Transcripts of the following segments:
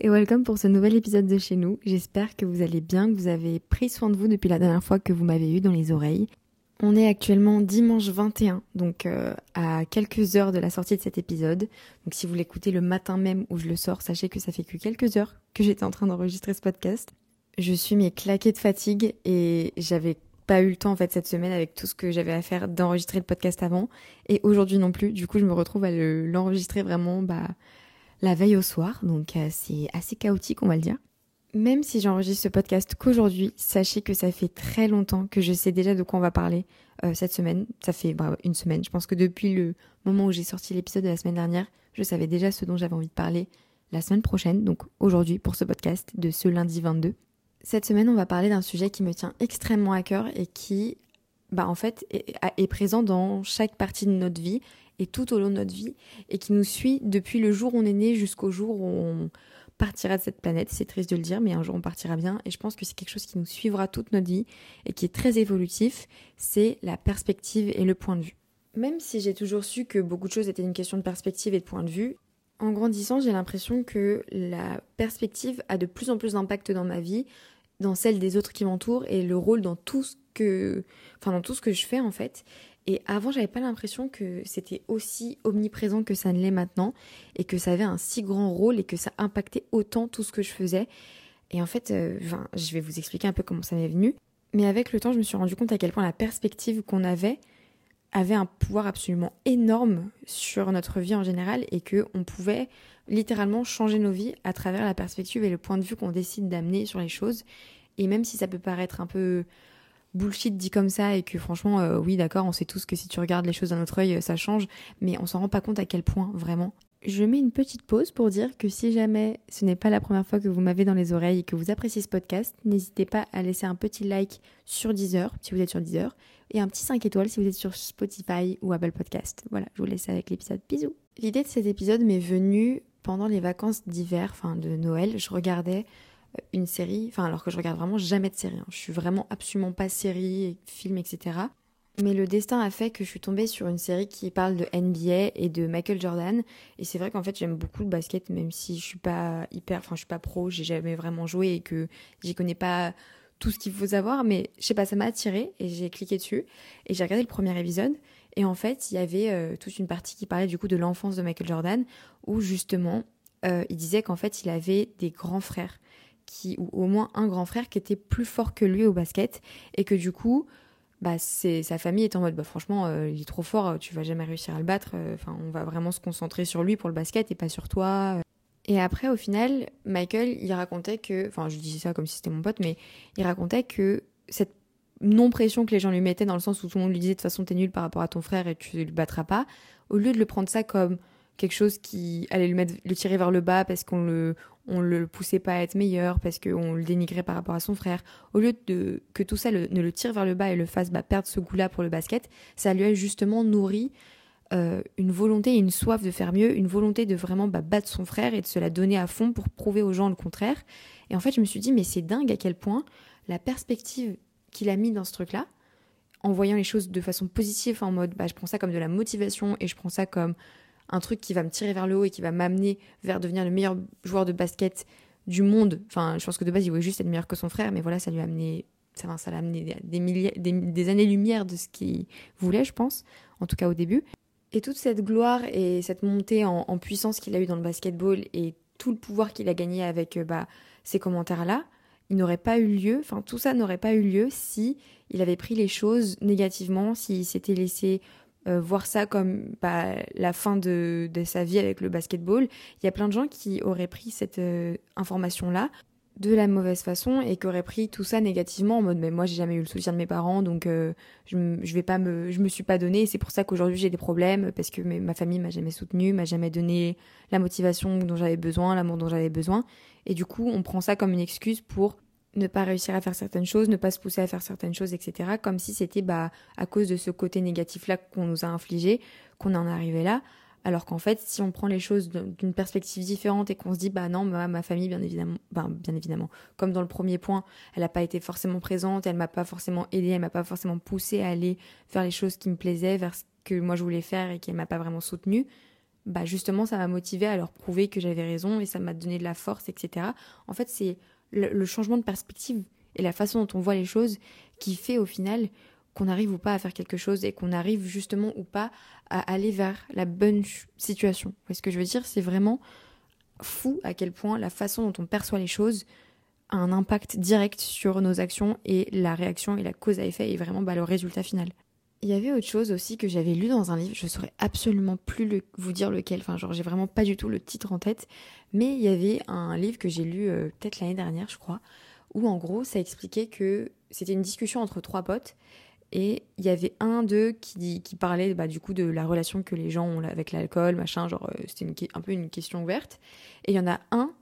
et welcome pour ce nouvel épisode de chez nous. J'espère que vous allez bien, que vous avez pris soin de vous depuis la dernière fois que vous m'avez eu dans les oreilles. On est actuellement dimanche 21, donc euh, à quelques heures de la sortie de cet épisode. Donc si vous l'écoutez le matin même où je le sors, sachez que ça fait que quelques heures que j'étais en train d'enregistrer ce podcast. Je suis mais claquée de fatigue et j'avais pas eu le temps en fait cette semaine avec tout ce que j'avais à faire d'enregistrer le podcast avant et aujourd'hui non plus. Du coup, je me retrouve à l'enregistrer vraiment bah la veille au soir, donc euh, c'est assez chaotique, on va le dire. Même si j'enregistre ce podcast qu'aujourd'hui, sachez que ça fait très longtemps que je sais déjà de quoi on va parler euh, cette semaine. Ça fait bah, une semaine. Je pense que depuis le moment où j'ai sorti l'épisode de la semaine dernière, je savais déjà ce dont j'avais envie de parler la semaine prochaine, donc aujourd'hui pour ce podcast de ce lundi 22. Cette semaine, on va parler d'un sujet qui me tient extrêmement à cœur et qui, bah, en fait, est présent dans chaque partie de notre vie et tout au long de notre vie et qui nous suit depuis le jour où on est né jusqu'au jour où on partira de cette planète. C'est triste de le dire, mais un jour on partira bien et je pense que c'est quelque chose qui nous suivra toute notre vie et qui est très évolutif. C'est la perspective et le point de vue. Même si j'ai toujours su que beaucoup de choses étaient une question de perspective et de point de vue, en grandissant, j'ai l'impression que la perspective a de plus en plus d'impact dans ma vie, dans celle des autres qui m'entourent et le rôle dans tout ce que, enfin dans tout ce que je fais en fait. Et avant, j'avais pas l'impression que c'était aussi omniprésent que ça ne l'est maintenant, et que ça avait un si grand rôle et que ça impactait autant tout ce que je faisais. Et en fait, euh, je vais vous expliquer un peu comment ça m'est venu. Mais avec le temps, je me suis rendu compte à quel point la perspective qu'on avait avait un pouvoir absolument énorme sur notre vie en général et que on pouvait littéralement changer nos vies à travers la perspective et le point de vue qu'on décide d'amener sur les choses. Et même si ça peut paraître un peu bullshit dit comme ça et que franchement, euh, oui, d'accord, on sait tous que si tu regardes les choses d'un autre œil, ça change, mais on s'en rend pas compte à quel point vraiment. Je mets une petite pause pour dire que si jamais ce n'est pas la première fois que vous m'avez dans les oreilles et que vous appréciez ce podcast, n'hésitez pas à laisser un petit like sur Deezer, si vous êtes sur Deezer, et un petit 5 étoiles si vous êtes sur Spotify ou Apple Podcast. Voilà, je vous laisse avec l'épisode. Bisous. L'idée de cet épisode m'est venue pendant les vacances d'hiver, enfin de Noël. Je regardais une série, enfin alors que je regarde vraiment jamais de série, hein. je suis vraiment absolument pas série, film, etc. Mais le destin a fait que je suis tombée sur une série qui parle de NBA et de Michael Jordan. Et c'est vrai qu'en fait j'aime beaucoup le basket, même si je suis pas hyper, enfin je suis pas pro, j'ai jamais vraiment joué et que j'y connais pas tout ce qu'il faut savoir. Mais je sais pas, ça m'a attiré et j'ai cliqué dessus et j'ai regardé le premier épisode. Et en fait il y avait euh, toute une partie qui parlait du coup de l'enfance de Michael Jordan, où justement euh, il disait qu'en fait il avait des grands frères qui, ou au moins un grand frère qui était plus fort que lui au basket et que du coup, bah, c'est, sa famille est en mode, bah, franchement, euh, il est trop fort, tu vas jamais réussir à le battre, euh, enfin, on va vraiment se concentrer sur lui pour le basket et pas sur toi. Et après, au final, Michael, il racontait que, enfin, je disais ça comme si c'était mon pote, mais il racontait que cette non-pression que les gens lui mettaient dans le sens où tout le monde lui disait de toute façon t'es nul par rapport à ton frère et tu le battras pas, au lieu de le prendre ça comme quelque chose qui allait le, mettre, le tirer vers le bas parce qu'on le, on le poussait pas à être meilleur, parce qu'on le dénigrait par rapport à son frère. Au lieu de que tout ça ne le tire vers le bas et le fasse bah, perdre ce goût-là pour le basket, ça lui a justement nourri euh, une volonté et une soif de faire mieux, une volonté de vraiment bah, battre son frère et de se la donner à fond pour prouver aux gens le contraire. Et en fait, je me suis dit, mais c'est dingue à quel point la perspective qu'il a mis dans ce truc-là, en voyant les choses de façon positive, en mode, bah, je prends ça comme de la motivation et je prends ça comme un truc qui va me tirer vers le haut et qui va m'amener vers devenir le meilleur joueur de basket du monde. Enfin, je pense que de base, il voulait juste être meilleur que son frère, mais voilà, ça lui a amené, ça, ça l'a amené des, des, années-lumière de ce qu'il voulait, je pense, en tout cas au début. Et toute cette gloire et cette montée en, puissance qu'il a eu dans le basketball et tout le pouvoir qu'il a gagné avec euh, bah, ces commentaires-là, il n'aurait pas eu lieu, enfin tout ça n'aurait pas eu lieu si il avait pris les choses négativement, s'il s'était laissé euh, voir ça comme bah, la fin de, sa vie avec le basketball. Il y a plein de gens qui auraient pris cette euh, information-là de la mauvaise façon et qui auraient pris tout ça négativement en mode mais moi j'ai jamais eu le soutien de mes parents donc euh, je, je vais pas me je me suis pas donné c'est pour ça qu'aujourd'hui j'ai des problèmes parce que ma famille m'a jamais soutenu m'a jamais donné la motivation dont j'avais besoin l'amour dont j'avais besoin et du coup on prend ça comme une excuse pour ne pas réussir à faire certaines choses, ne pas se pousser à faire certaines choses, etc. Comme si c'était bah, à cause de ce côté négatif-là qu'on nous a infligé, qu'on en est arrivé là. Alors qu'en fait, si on prend les choses d'une perspective différente et qu'on se dit, bah non, ma, famille, bien évidemment, ben, bien évidemment, comme dans le premier point, elle n'a pas été forcément présente, elle m'a pas forcément aidé, elle m'a pas forcément poussé à aller faire les choses qui me plaisaient, vers ce que moi je voulais faire et qu'elle m'a pas vraiment soutenu. bah justement ça m'a motivé à leur prouver que j'avais raison et ça m'a donné de la force, etc. En fait, c'est le, changement de perspective et la façon dont on voit les choses qui fait au final qu'on arrive ou pas à faire quelque chose et qu'on arrive justement ou pas à aller vers la bonne situation. ce que je veux dire? C'est vraiment fou à quel point la façon dont on perçoit les choses a un impact direct sur nos actions et la réaction et la cause à effet et vraiment bah, le résultat final. Il y avait autre chose aussi que j'avais lu dans un livre, je saurais absolument plus vous dire lequel, enfin genre j'ai vraiment pas du tout le titre en tête, mais il y avait un livre que j'ai lu euh, peut-être l'année dernière je crois, où en gros ça expliquait que c'était une discussion entre trois potes. Et il y avait un d'eux qui, qui parlait bah, du coup de la relation que les gens ont avec l'alcool, machin, genre euh, c'était un peu une question ouverte, et il y en a un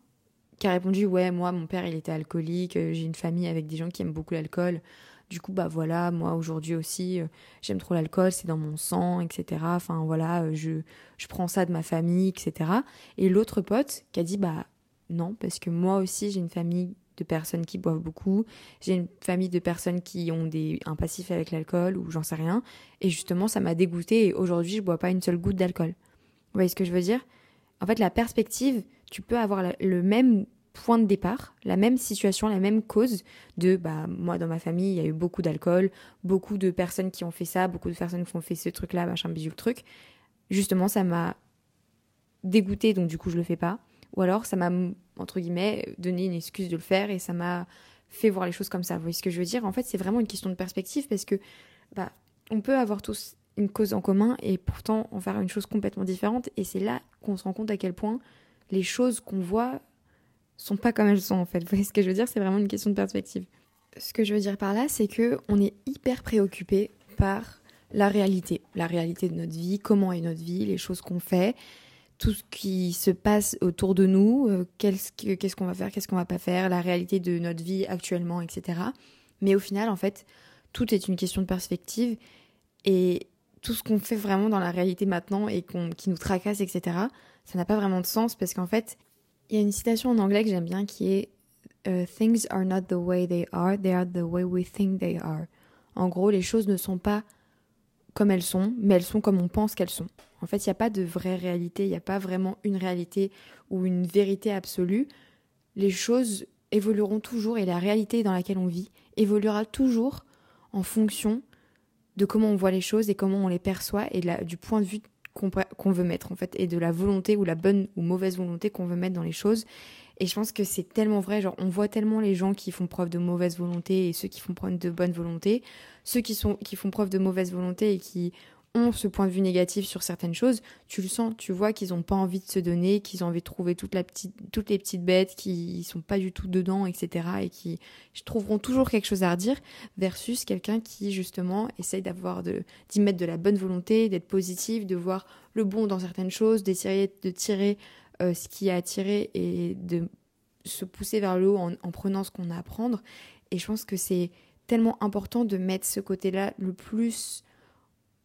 qui a répondu ouais moi mon père il était alcoolique, euh, j'ai une famille avec des gens qui aiment beaucoup l'alcool, du coup, bah voilà, moi aujourd'hui aussi, euh, j'aime trop l'alcool, c'est dans mon sang, etc. Enfin voilà, euh, je, je prends ça de ma famille, etc. Et l'autre pote qui a dit, bah non, parce que moi aussi j'ai une famille de personnes qui boivent beaucoup, j'ai une famille de personnes qui ont des, un passif avec l'alcool ou j'en sais rien. Et justement, ça m'a dégoûté et aujourd'hui, je bois pas une seule goutte d'alcool. Vous voyez ce que je veux dire? En fait, la perspective, tu peux avoir le même point de départ, la même situation, la même cause de bah moi dans ma famille, il y a eu beaucoup d'alcool, beaucoup de personnes qui ont fait ça, beaucoup de personnes qui ont fait ce truc là, machin bijou le truc. Justement, ça m'a dégoûté donc du coup je le fais pas ou alors ça m'a entre guillemets donné une excuse de le faire et ça m'a fait voir les choses comme ça. Vous voyez ce que je veux dire? En fait, c'est vraiment une question de perspective parce que bah on peut avoir tous une cause en commun et pourtant en faire une chose complètement différente et c'est là qu'on se rend compte à quel point les choses qu'on voit sont pas comme elles sont en fait. Vous voyez ce que je veux dire? C'est vraiment une question de perspective. Ce que je veux dire par là, c'est que on est hyper préoccupé par la réalité, la réalité de notre vie, comment est notre vie, les choses qu'on fait, tout ce qui se passe autour de nous, euh, qu'est-ce qu'on va faire, qu'est-ce qu'on va pas faire, la réalité de notre vie actuellement, etc. Mais au final, en fait, tout est une question de perspective et tout ce qu'on fait vraiment dans la réalité maintenant et qui nous tracasse, etc., ça n'a pas vraiment de sens parce qu'en fait, il y a une citation en anglais que j'aime bien qui est euh, Things are not the way they are, they are the way we think they are. En gros, les choses ne sont pas comme elles sont, mais elles sont comme on pense qu'elles sont. En fait, il n'y a pas de vraie réalité, il n'y a pas vraiment une réalité ou une vérité absolue. Les choses évolueront toujours et la réalité dans laquelle on vit évoluera toujours en fonction de comment on voit les choses et comment on les perçoit et du point de vue qu'on veut mettre en fait et de la volonté ou la bonne ou mauvaise volonté qu'on veut mettre dans les choses. Et je pense que c'est tellement vrai genre on voit tellement les gens qui font preuve de mauvaise volonté et ceux qui font preuve de bonne volonté. Ceux qui sont qui font preuve de mauvaise volonté et qui ce point de vue négatif sur certaines choses, tu le sens, tu vois qu'ils n'ont pas envie de se donner, qu'ils ont envie de trouver toutes les petites bêtes qui sont pas du tout dedans, etc. et qui trouveront toujours quelque chose à redire, versus quelqu'un qui justement essaye d'avoir d'y mettre de la bonne volonté, d'être positif, de voir le bon dans certaines choses, d'essayer de tirer euh, ce qui a attiré et de se pousser vers le haut en prenant ce qu'on a à prendre. Et je pense que c'est tellement important de mettre ce côté-là le plus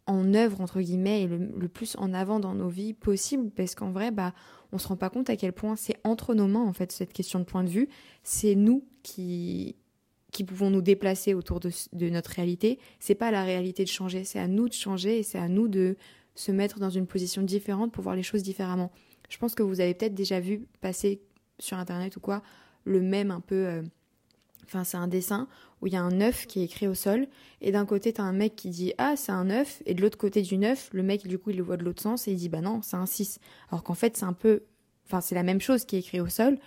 en œuvre entre guillemets et le, plus en avant dans nos vies possible parce qu'en vrai bah on se rend pas compte à quel point c'est entre nos mains en fait cette question de point de vue. C'est nous qui qui pouvons nous déplacer autour de, notre réalité. C'est pas la réalité de changer c'est à nous de changer et c'est à nous de se mettre dans une position différente pour voir les choses différemment. Je pense que vous avez peut-être déjà vu passer sur internet ou quoi le même un peu euh, enfin c'est un dessin où il y a un œuf qui est écrit au sol, et d'un côté t'as un mec qui dit ah c'est un œuf, et de l'autre côté du œuf, le mec du coup il le voit de l'autre sens et il dit bah non c'est un 6. Alors qu'en fait c'est un peu, enfin c'est la même chose qui est écrit au sol,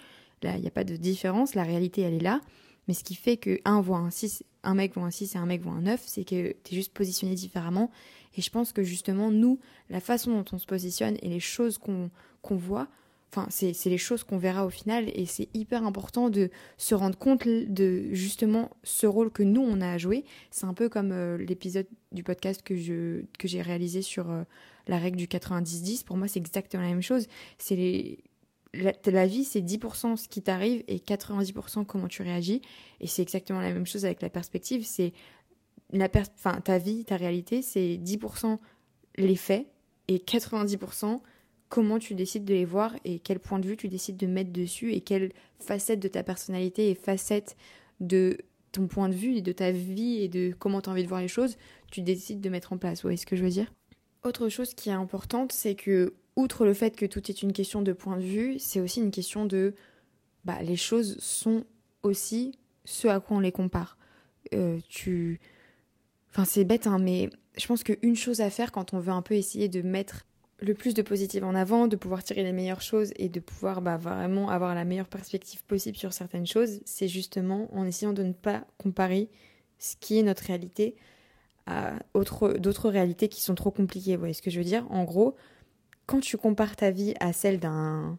là il n'y a pas de différence, la réalité elle est là, mais ce qui fait que un voit un 6, un mec voit un 6 et un mec voit un 9, c'est que t'es juste positionné différemment, et je pense que justement nous, la façon dont on se positionne et les choses qu'on qu'on voit, Enfin, c'est les choses qu'on verra au final et c'est hyper important de se rendre compte de justement ce rôle que nous on a à jouer. C'est un peu comme euh, l'épisode du podcast que je que j'ai réalisé sur euh, la règle du 90-10. Pour moi, c'est exactement la même chose. C'est la, vie, c'est 10% ce qui t'arrive et 90% comment tu réagis. Et c'est exactement la même chose avec la perspective. C'est enfin, ta vie, ta réalité, c'est 10% les faits et 90% comment tu décides de les voir et quel point de vue tu décides de mettre dessus et quelle facette de ta personnalité et facette de ton point de vue et de ta vie et de comment tu as envie de voir les choses, tu décides de mettre en place. Vous voyez ce que je veux dire Autre chose qui est importante, c'est que outre le fait que tout est une question de point de vue, c'est aussi une question de bah, les choses sont aussi ce à quoi on les compare. Euh, tu. C'est bête, hein, mais je pense qu'une chose à faire quand on veut un peu essayer de mettre le plus de positif en avant, de pouvoir tirer les meilleures choses et de pouvoir bah, vraiment avoir la meilleure perspective possible sur certaines choses, c'est justement en essayant de ne pas comparer ce qui est notre réalité à d'autres réalités qui sont trop compliquées. Vous voyez ce que je veux dire? En gros, quand tu compares ta vie à celle d'un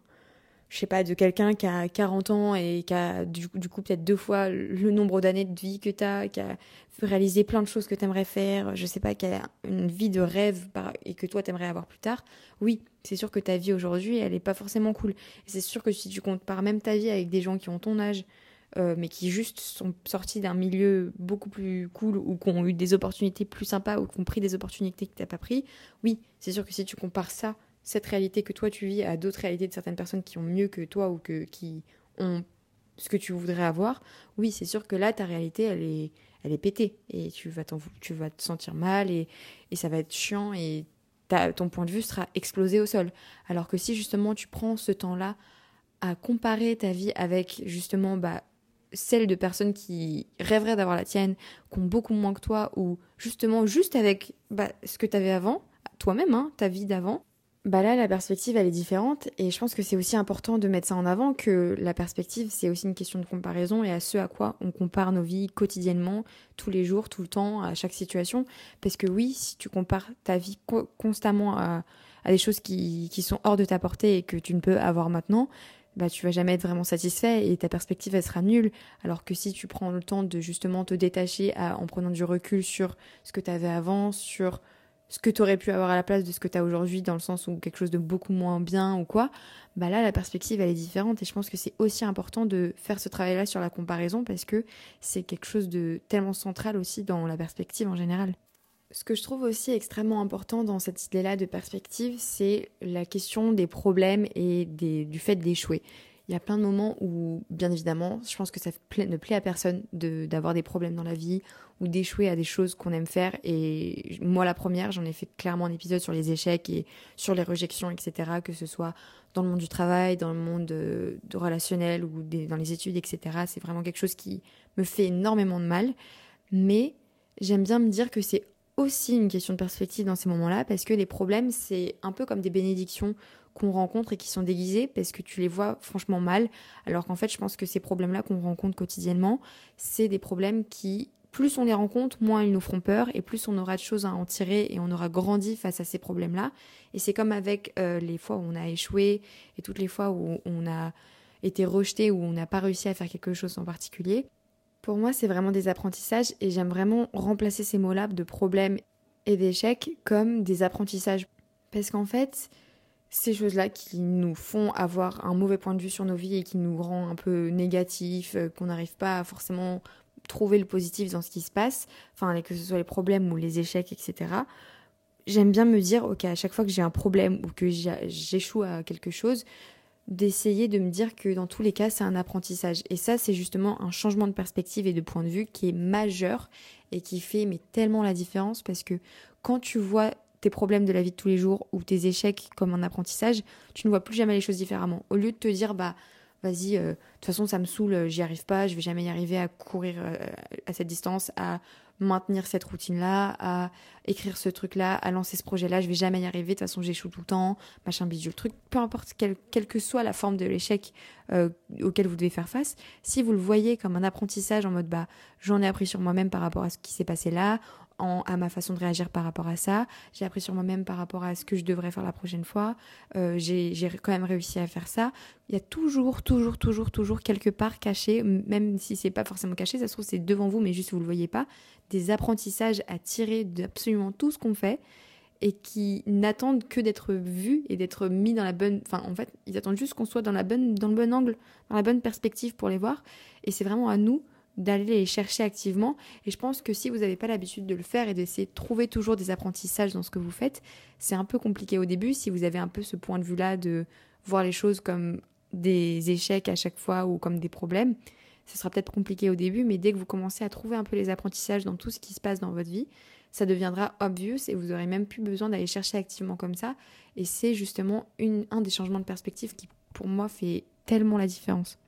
je sais pas, de quelqu'un qui a 40 ans et qui a du, coup peut-être deux fois le nombre d'années de vie que tu as, qui a réalisé plein de choses que tu aimerais faire, je sais pas, qui a une vie de rêve et que toi tu aimerais avoir plus tard, oui, c'est sûr que ta vie aujourd'hui, elle n'est pas forcément cool. C'est sûr que si tu compares même ta vie avec des gens qui ont ton âge, euh, mais qui juste sont sortis d'un milieu beaucoup plus cool ou qui ont eu des opportunités plus sympas ou qui ont pris des opportunités que tu n'as pas pris, oui, c'est sûr que si tu compares ça cette réalité que toi tu vis à d'autres réalités de certaines personnes qui ont mieux que toi ou que, qui ont ce que tu voudrais avoir, oui, c'est sûr que là, ta réalité, elle est, elle est pétée. Et tu vas, tu vas te sentir mal et, et ça va être chiant et ton point de vue sera explosé au sol. Alors que si justement tu prends ce temps-là à comparer ta vie avec justement bah, celle de personnes qui rêveraient d'avoir la tienne, qui ont beaucoup moins que toi, ou justement juste avec bah, ce que tu avais avant, toi-même, hein, ta vie d'avant, bah là, la perspective, elle est différente. Et je pense que c'est aussi important de mettre ça en avant, que la perspective, c'est aussi une question de comparaison et à ce à quoi on compare nos vies quotidiennement, tous les jours, tout le temps, à chaque situation. Parce que oui, si tu compares ta vie constamment à, des choses qui, qui, sont hors de ta portée et que tu ne peux avoir maintenant, bah tu vas jamais être vraiment satisfait et ta perspective elle sera nulle alors que si tu prends le temps de justement te détacher en prenant du recul sur ce que tu avais avant sur ce que tu aurais pu avoir à la place de ce que tu as aujourd'hui, dans le sens où quelque chose de beaucoup moins bien ou quoi, bah là, la perspective, elle est différente. Et je pense que c'est aussi important de faire ce travail-là sur la comparaison parce que c'est quelque chose de tellement central aussi dans la perspective en général. Ce que je trouve aussi extrêmement important dans cette idée-là de perspective, c'est la question des problèmes et des, du fait d'échouer il y a plein de moments où, bien évidemment, je pense que ça ne plaît à personne d'avoir des problèmes dans la vie ou d'échouer à des choses qu'on aime faire. Et moi, la première, j'en ai fait clairement un épisode sur les échecs et sur les rejections, etc., que ce soit dans le monde du travail, dans le monde de, relationnel ou dans les études, etc. C'est vraiment quelque chose qui me fait énormément de mal. Mais j'aime bien me dire que c'est aussi une question de perspective dans ces moments-là parce que les problèmes, c'est un peu comme des bénédictions qu'on rencontre et qui sont déguisés parce que tu les vois franchement mal. Alors qu'en fait, je pense que ces problèmes-là qu'on rencontre quotidiennement, c'est des problèmes qui, plus on les rencontre, moins ils nous feront peur et plus on aura de choses à en tirer et on aura grandi face à ces problèmes-là. Et c'est comme avec euh, les fois où on a échoué et toutes les fois où on a été rejeté ou on n'a pas réussi à faire quelque chose en particulier. Pour moi, c'est vraiment des apprentissages et j'aime vraiment remplacer ces mots-là de problèmes et d'échecs comme des apprentissages. Parce qu'en fait, ces choses-là qui nous font avoir un mauvais point de vue sur nos vies et qui nous rend un peu négatifs, euh, qu'on n'arrive pas forcément trouver le positif dans ce qui se passe, enfin que ce soit les problèmes ou les échecs, etc. J'aime bien me dire, ok, à chaque fois que j'ai un problème ou que j'échoue à quelque chose, d'essayer de me dire que dans tous les cas, c'est un apprentissage. Et ça, c'est justement un changement de perspective et de point de vue qui est majeur et qui fait mais tellement la différence parce que quand tu vois tes problèmes de la vie de tous les jours ou tes échecs comme un apprentissage, tu ne vois plus jamais les choses différemment. Au lieu de te dire, bah, vas-y, euh, de toute façon, ça me saoule, j'y arrive pas, je vais jamais y arriver à courir euh, à cette distance, à maintenir cette routine-là, à écrire ce truc-là, à lancer ce projet-là, je vais jamais y arriver, de toute façon, j'échoue tout le temps, machin bidule, le truc, peu importe quelle, que soit la forme de l'échec euh, auquel vous devez faire face, si vous le voyez comme un apprentissage en mode, bah, j'en ai appris sur moi-même par rapport à ce qui s'est passé là, à ma façon de réagir par rapport à ça. J'ai appris sur moi-même par rapport à ce que je devrais faire la prochaine fois. Euh, j'ai quand même réussi à faire ça. Il y a toujours, toujours, toujours, toujours quelque part caché, même si c'est pas forcément caché, ça se trouve c'est devant vous, mais juste vous le voyez pas, des apprentissages à tirer d'absolument tout ce qu'on fait et qui n'attendent que d'être vus et d'être mis dans la bonne. Enfin, en fait, ils attendent juste qu'on soit dans la bonne, dans le bon angle, dans la bonne perspective pour les voir. Et c'est vraiment à nous d'aller les chercher activement. Et je pense que si vous n'avez pas l'habitude de le faire et d'essayer de trouver toujours des apprentissages dans ce que vous faites, c'est un peu compliqué au début si vous avez un peu ce point de vue-là de voir les choses comme des échecs à chaque fois ou comme des problèmes. Ce sera peut-être compliqué au début, mais dès que vous commencez à trouver un peu les apprentissages dans tout ce qui se passe dans votre vie, ça deviendra obvious et vous aurez même plus besoin d'aller chercher activement comme ça. Et c'est justement une, un des changements de perspective qui, pour moi, fait tellement la différence.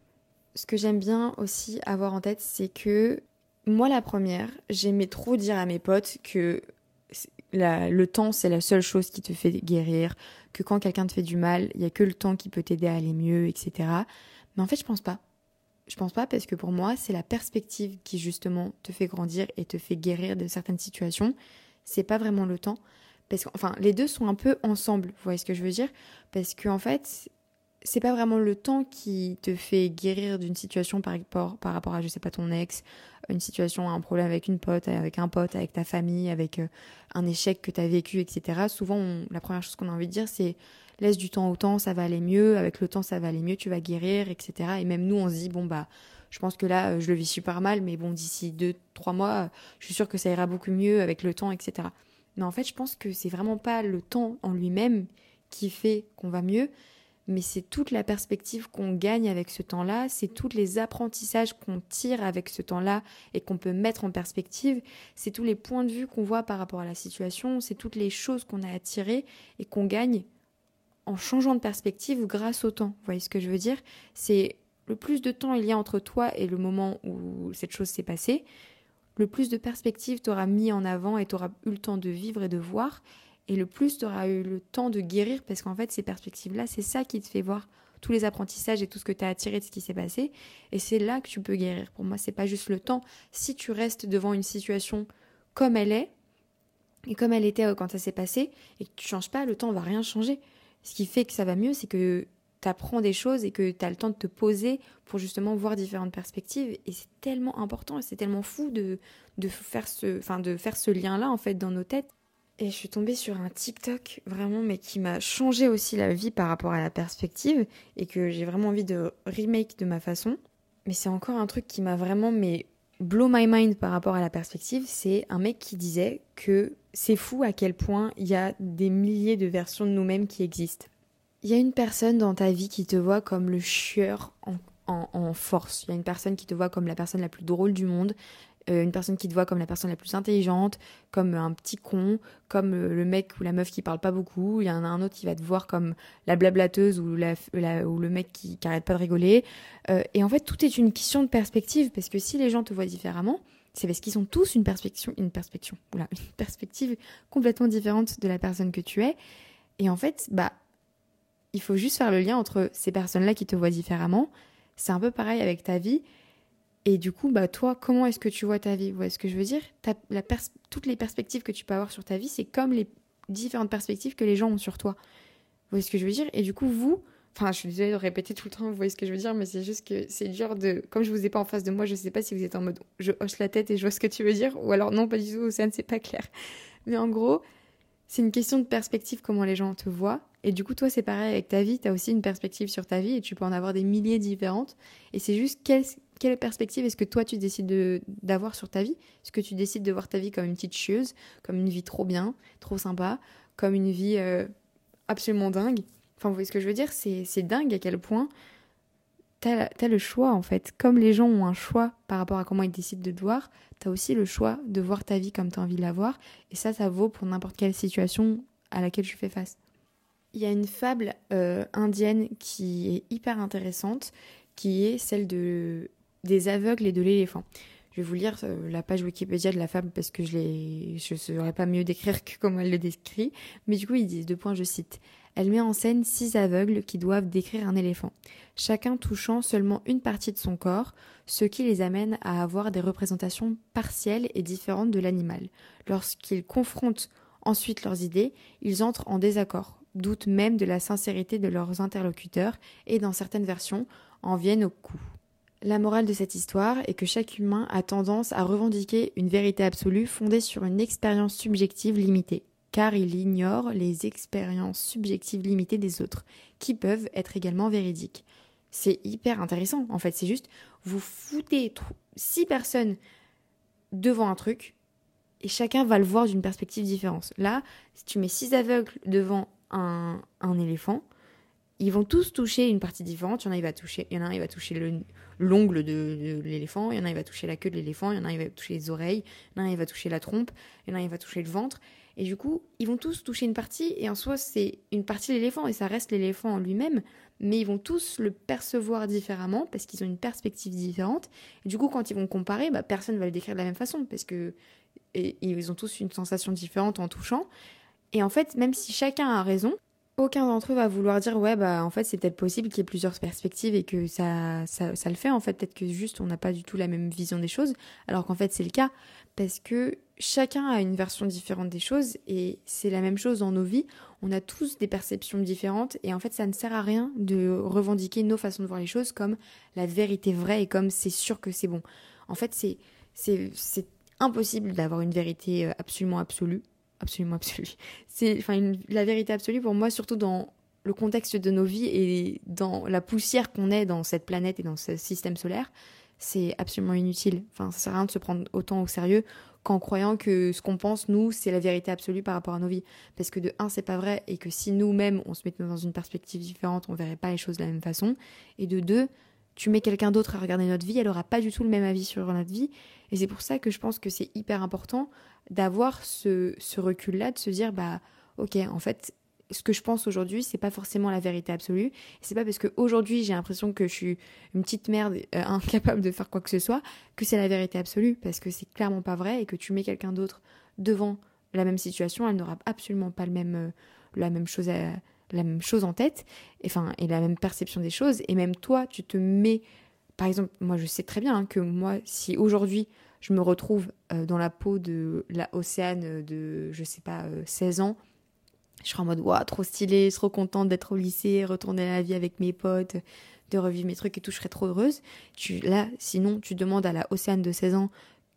Ce que j'aime bien aussi avoir en tête, c'est que moi, la première, j'aimais trop dire à mes potes que le temps, c'est la seule chose qui te fait guérir, que quand quelqu'un te fait du mal, il n'y a que le temps qui peut t'aider à aller mieux, etc. Mais en fait, je pense pas. Je pense pas parce que pour moi, c'est la perspective qui justement te fait grandir et te fait guérir de certaines situations. C'est pas vraiment le temps. Parce que, enfin, les deux sont un peu ensemble, vous voyez ce que je veux dire? Parce qu'en en fait, c'est pas vraiment le temps qui te fait guérir d'une situation par rapport, à, je sais pas, ton ex, une situation, un problème avec une pote, avec un pote, avec ta famille, avec euh, un échec que tu as vécu, etc. Souvent, la première chose qu'on a envie de dire, c'est laisse du temps au temps, ça va aller mieux, avec le temps, ça va aller mieux, tu vas guérir, etc. Et même nous, on se dit, bon, bah, je pense que là, euh, je le vis super mal, mais bon, d'ici deux, trois mois, je suis sûre que ça ira beaucoup mieux avec le temps, etc. Mais en fait, je pense que c'est vraiment pas le temps en lui-même qui fait qu'on va mieux, mais c'est toute la perspective qu'on gagne avec ce temps-là, c'est tous les apprentissages qu'on tire avec ce temps-là et qu'on peut mettre en perspective, c'est tous les points de vue qu'on voit par rapport à la situation, c'est toutes les choses qu'on a à tirer et qu'on gagne en changeant de perspective grâce au temps. Vous voyez ce que je veux dire? C'est le plus de temps il y a entre toi et le moment où cette chose s'est passée, le plus de perspective tu auras mis en avant et tu auras eu le temps de vivre et de voir, et le plus tu auras eu le temps de guérir parce qu'en fait ces perspectives-là, c'est ça qui te fait voir tous les apprentissages et tout ce que tu as attiré de ce qui s'est passé et c'est là que tu peux guérir. Pour moi, c'est pas juste le temps. Si tu restes devant une situation comme elle est et comme elle était quand ça s'est passé et que tu changes pas, le temps va rien changer. Ce qui fait que ça va mieux, c'est que tu apprends des choses et que tu as le temps de te poser pour justement voir différentes perspectives et c'est tellement important et c'est tellement fou de, de faire ce enfin de faire ce lien là en fait dans nos têtes et je suis tombée sur un TikTok vraiment, mais qui m'a changé aussi la vie par rapport à la perspective et que j'ai vraiment envie de remake de ma façon. Mais c'est encore un truc qui m'a vraiment mais blow my mind par rapport à la perspective. C'est un mec qui disait que c'est fou à quel point il y a des milliers de versions de nous-mêmes qui existent. Il y a une personne dans ta vie qui te voit comme le chieur en, en force. Il y a une personne qui te voit comme la personne la plus drôle du monde, euh, une personne qui te voit comme la personne la plus intelligente, comme un petit con, comme le mec ou la meuf qui parle pas beaucoup. Il y en a un autre qui va te voir comme la blablateuse ou, ou le mec qui, qui arrête pas de rigoler. Euh, et en fait, tout est une question de perspective, parce que si les gens te voient différemment, c'est parce qu'ils ont tous une perspective, une perspective, oula, une perspective complètement différente de la personne que tu es. Et en fait, bah, il faut juste faire le lien entre ces personnes-là qui te voient différemment. C'est un peu pareil avec ta vie. Et du coup, bah toi, comment est-ce que tu vois ta vie? Vous voyez ce que je veux dire? La Toutes les perspectives que tu peux avoir sur ta vie, c'est comme les différentes perspectives que les gens ont sur toi. Vous voyez ce que je veux dire? Et du coup, vous, enfin, je suis désolée de répéter tout le temps, vous voyez ce que je veux dire, mais c'est juste que c'est dur de. Comme je vous ai pas en face de moi, je sais pas si vous êtes en mode je hoche la tête et je vois ce que tu veux dire, ou alors non, pas du tout, Océane, c'est pas clair. Mais en gros, c'est une question de perspective, comment les gens te voient. Et du coup, toi, c'est pareil avec ta vie, tu as aussi une perspective sur ta vie et tu peux en avoir des milliers différentes. Et c'est juste quelle, quelle perspective est-ce que toi tu décides d'avoir sur ta vie? Est-ce que tu décides de voir ta vie comme une petite chieuse, comme une vie trop bien, trop sympa, comme une vie euh, absolument dingue? Enfin, vous voyez ce que je veux dire? C'est dingue à quel point tu as, le choix en fait. Comme les gens ont un choix par rapport à comment ils décident de te voir, tu as aussi le choix de voir ta vie comme tu as envie de la voir. Et ça, ça vaut pour n'importe quelle situation à laquelle tu fais face. Il y a une fable euh, indienne qui est hyper intéressante, qui est celle de des aveugles et de l'éléphant. Je vais vous lire euh, la page Wikipédia de la femme parce que je ne saurais pas mieux décrire que comment elle le décrit. Mais du coup, ils disent, deux points, je cite. Elle met en scène six aveugles qui doivent décrire un éléphant, chacun touchant seulement une partie de son corps, ce qui les amène à avoir des représentations partielles et différentes de l'animal. Lorsqu'ils confrontent ensuite leurs idées, ils entrent en désaccord, doutent même de la sincérité de leurs interlocuteurs et, dans certaines versions, en viennent au coup. La morale de cette histoire est que chaque humain a tendance à revendiquer une vérité absolue fondée sur une expérience subjective limitée, car il ignore les expériences subjectives limitées des autres, qui peuvent être également véridiques. C'est hyper intéressant, en fait, c'est juste, vous foutez six personnes devant un truc, et chacun va le voir d'une perspective différente. Là, si tu mets six aveugles devant un, un éléphant, ils vont tous toucher une partie différente. Il y en a, il va toucher, il y va toucher l'ongle de, l'éléphant, il y en a, il va toucher la queue de l'éléphant, il y en a, il va toucher les oreilles, il y en a, il va toucher la trompe, il y en a, il va toucher le ventre. Et du coup, ils vont tous toucher une partie, et en soi, c'est une partie de l'éléphant, et ça reste l'éléphant en lui-même, mais ils vont tous le percevoir différemment, parce qu'ils ont une perspective différente. Et du coup, quand ils vont comparer, bah, personne ne va le décrire de la même façon, parce que ils ont tous une sensation différente en touchant. Et en fait, même si chacun a raison, aucun d'entre eux va vouloir dire ouais bah en fait c'est peut-être possible qu'il y ait plusieurs perspectives et que ça, ça, ça le fait en fait. Peut-être que juste on n'a pas du tout la même vision des choses alors qu'en fait c'est le cas parce que chacun a une version différente des choses et c'est la même chose dans nos vies. On a tous des perceptions différentes et en fait ça ne sert à rien de revendiquer nos façons de voir les choses comme la vérité vraie et comme c'est sûr que c'est bon. En fait c'est c'est impossible d'avoir une vérité euh, absolument absolue absolument absolue. C'est enfin la vérité absolue pour moi, surtout dans le contexte de nos vies et dans la poussière qu'on est dans cette planète et dans ce système solaire, c'est absolument inutile. Enfin, ça sert à rien de se prendre autant au sérieux qu'en croyant que ce qu'on pense, nous, c'est la vérité absolue par rapport à nos vies. Parce que de un, c'est pas vrai, et que si nous-mêmes, on se mettait dans une perspective différente, on verrait pas les choses de la même façon. Et de deux, tu mets quelqu'un d'autre à regarder notre vie, elle aura pas du tout le même avis sur notre vie. Et c'est pour ça que je pense que c'est hyper important d'avoir ce, ce recul-là, de se dire, bah, ok, en fait, ce que je pense aujourd'hui, c'est pas forcément la vérité absolue. C'est pas parce qu'aujourd'hui j'ai l'impression que je suis une petite merde euh, incapable de faire quoi que ce soit que c'est la vérité absolue, parce que c'est clairement pas vrai et que tu mets quelqu'un d'autre devant la même situation, elle n'aura absolument pas le même, euh, la même chose à, la même chose en tête, et, enfin, et la même perception des choses, et même toi, tu te mets, par exemple, moi je sais très bien hein, que moi, si aujourd'hui je me retrouve euh, dans la peau de la Océane de, je sais pas, 16 euh, ans, je serai en mode, waouh, trop stylé, trop contente d'être au lycée, retourner à la vie avec mes potes, de revivre mes trucs et tout, je serais trop heureuse. Tu, là, sinon, tu demandes à la Océane de 16 ans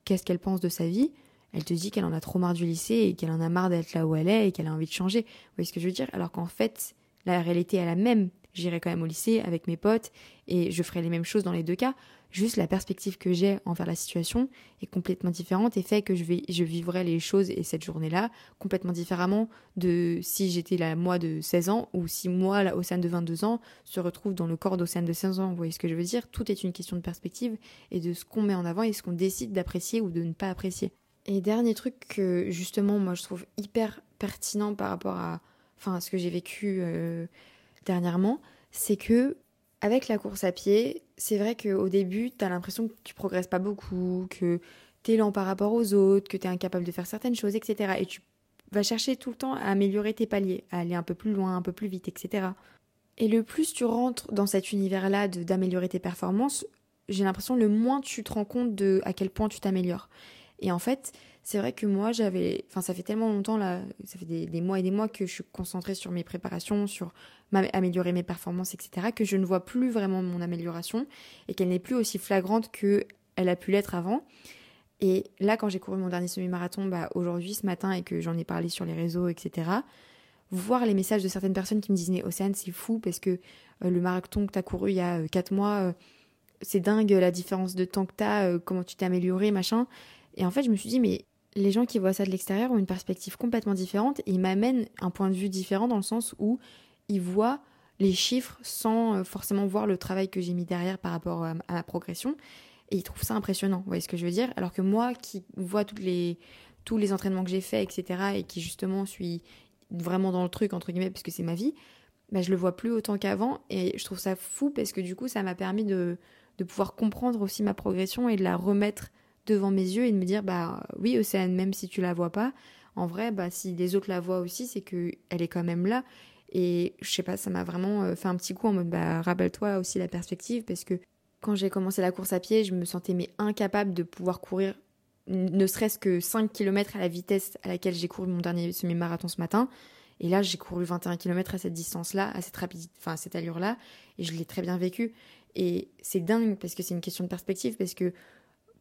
qu'est-ce qu'elle pense de sa vie elle te dit qu'elle en a trop marre du lycée et qu'elle en a marre d'être là où elle est et qu'elle a envie de changer. Vous voyez ce que je veux dire? Alors qu'en fait, la réalité est la même. J'irai quand même au lycée avec mes potes et je ferai les mêmes choses dans les deux cas. Juste la perspective que j'ai envers la situation est complètement différente et fait que je vais, je vivrai les choses et cette journée-là complètement différemment de si j'étais là moi de 16 ans ou si moi là Océane de 22 ans se retrouve dans le corps d'Océane de 16 ans. Vous voyez ce que je veux dire? Tout est une question de perspective et de ce qu'on met en avant et ce qu'on décide d'apprécier ou de ne pas apprécier. Et dernier truc que justement moi je trouve hyper pertinent par rapport à, enfin, ce que j'ai vécu euh, dernièrement, c'est que avec la course à pied, c'est vrai qu'au début, tu as l'impression que tu progresses pas beaucoup, que tu es lent par rapport aux autres, que tu es incapable de faire certaines choses, etc. Et tu vas chercher tout le temps à améliorer tes paliers, à aller un peu plus loin, un peu plus vite, etc. Et le plus tu rentres dans cet univers-là d'améliorer tes performances, j'ai l'impression le moins tu te rends compte de à quel point tu t'améliores. Et en fait, c'est vrai que moi, j'avais. Enfin, ça fait tellement longtemps, là, ça fait des, mois et des mois que je suis concentrée sur mes préparations, sur améliorer mes performances, etc., que je ne vois plus vraiment mon amélioration et qu'elle n'est plus aussi flagrante qu'elle a pu l'être avant. Et là, quand j'ai couru mon dernier semi-marathon, bah, aujourd'hui, ce matin, et que j'en ai parlé sur les réseaux, etc., voir les messages de certaines personnes qui me disaient Océane, c'est fou parce que euh, le marathon que tu as couru il y a 4 euh, mois, euh, c'est dingue la différence de temps que tu as, comment tu t'es amélioré, machin. Et en fait, je me suis dit, mais les gens qui voient ça de l'extérieur ont une perspective complètement différente et ils m'amènent un point de vue différent dans le sens où ils voient les chiffres sans euh, forcément voir le travail que j'ai mis derrière par rapport à ma progression et ils trouvent ça impressionnant. Vous voyez ce que je veux dire? Alors que moi qui vois toutes les, tous les entraînements que j'ai faits, etc., et qui justement suis vraiment dans le truc, entre guillemets, parce que c'est ma vie, bah, je le vois plus autant qu'avant et je trouve ça fou parce que du coup, ça m'a permis de, de pouvoir comprendre aussi ma progression et de la remettre devant mes yeux et de me dire bah oui Océane même si tu la vois pas en vrai bah si les autres la voient aussi c'est que elle est quand même là. Et je sais pas ça m'a vraiment euh, fait un petit coup en mode bah rappelle-toi aussi la perspective parce que quand j'ai commencé la course à pied je me sentais mais incapable de pouvoir courir ne serait-ce que 5 km à la vitesse à laquelle j'ai couru mon dernier semi-marathon ce matin. Et là j'ai couru 21 km à cette distance là à cette rapidité enfin à cette allure là et je l'ai très bien vécu. Et c'est dingue parce que c'est une question de perspective parce que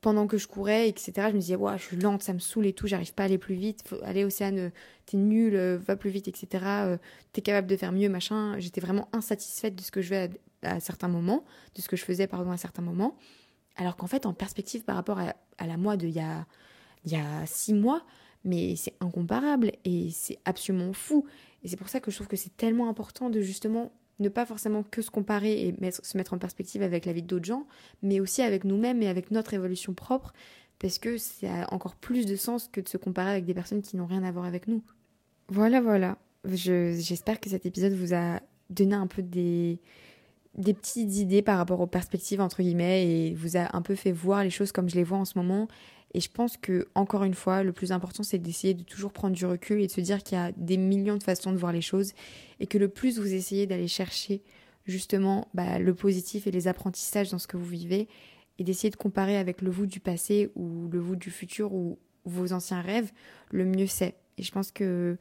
pendant que je courais, etc., je me disais, ouais, je suis lente, ça me saoule et tout, j'arrive pas à aller plus vite, faut aller Océane, euh, t'es nul, euh, va plus vite, etc., euh, t'es capable de faire mieux, machin. J'étais vraiment insatisfaite de ce que je à, certains moments, de ce que je faisais, pardon, à certains moments. Alors qu'en fait, en perspective par rapport à, la moi de il y a, y a six mois, mais c'est incomparable et c'est absolument fou. Et c'est pour ça que je trouve que c'est tellement important de justement ne pas forcément que se comparer et se mettre en perspective avec la vie d'autres gens, mais aussi avec nous-mêmes et avec notre évolution propre, parce que ça a encore plus de sens que de se comparer avec des personnes qui n'ont rien à voir avec nous. Voilà, voilà. J'espère que cet épisode vous a donné un peu des, des petites idées par rapport aux perspectives entre guillemets et vous a un peu fait voir les choses comme je les vois en ce moment et je pense que encore une fois le plus important c'est d'essayer de toujours prendre du recul et de se dire qu'il y a des millions de façons de voir les choses et que le plus vous essayez d'aller chercher justement bah, le positif et les apprentissages dans ce que vous vivez et d'essayer de comparer avec le vous du passé ou le vous du futur ou vos anciens rêves le mieux c'est. Et je pense que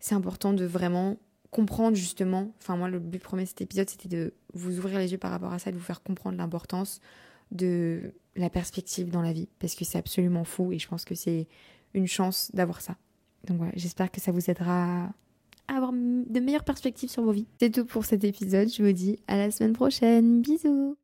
c'est important de vraiment comprendre justement, enfin moi le but premier de cet épisode c'était de vous ouvrir les yeux par rapport à ça, de vous faire comprendre l'importance de la perspective dans la vie, parce que c'est absolument fou et je pense que c'est une chance d'avoir ça. Donc voilà, j'espère que ça vous aidera à avoir de meilleures perspectives sur vos vies. C'est tout pour cet épisode, je vous dis à la semaine prochaine, bisous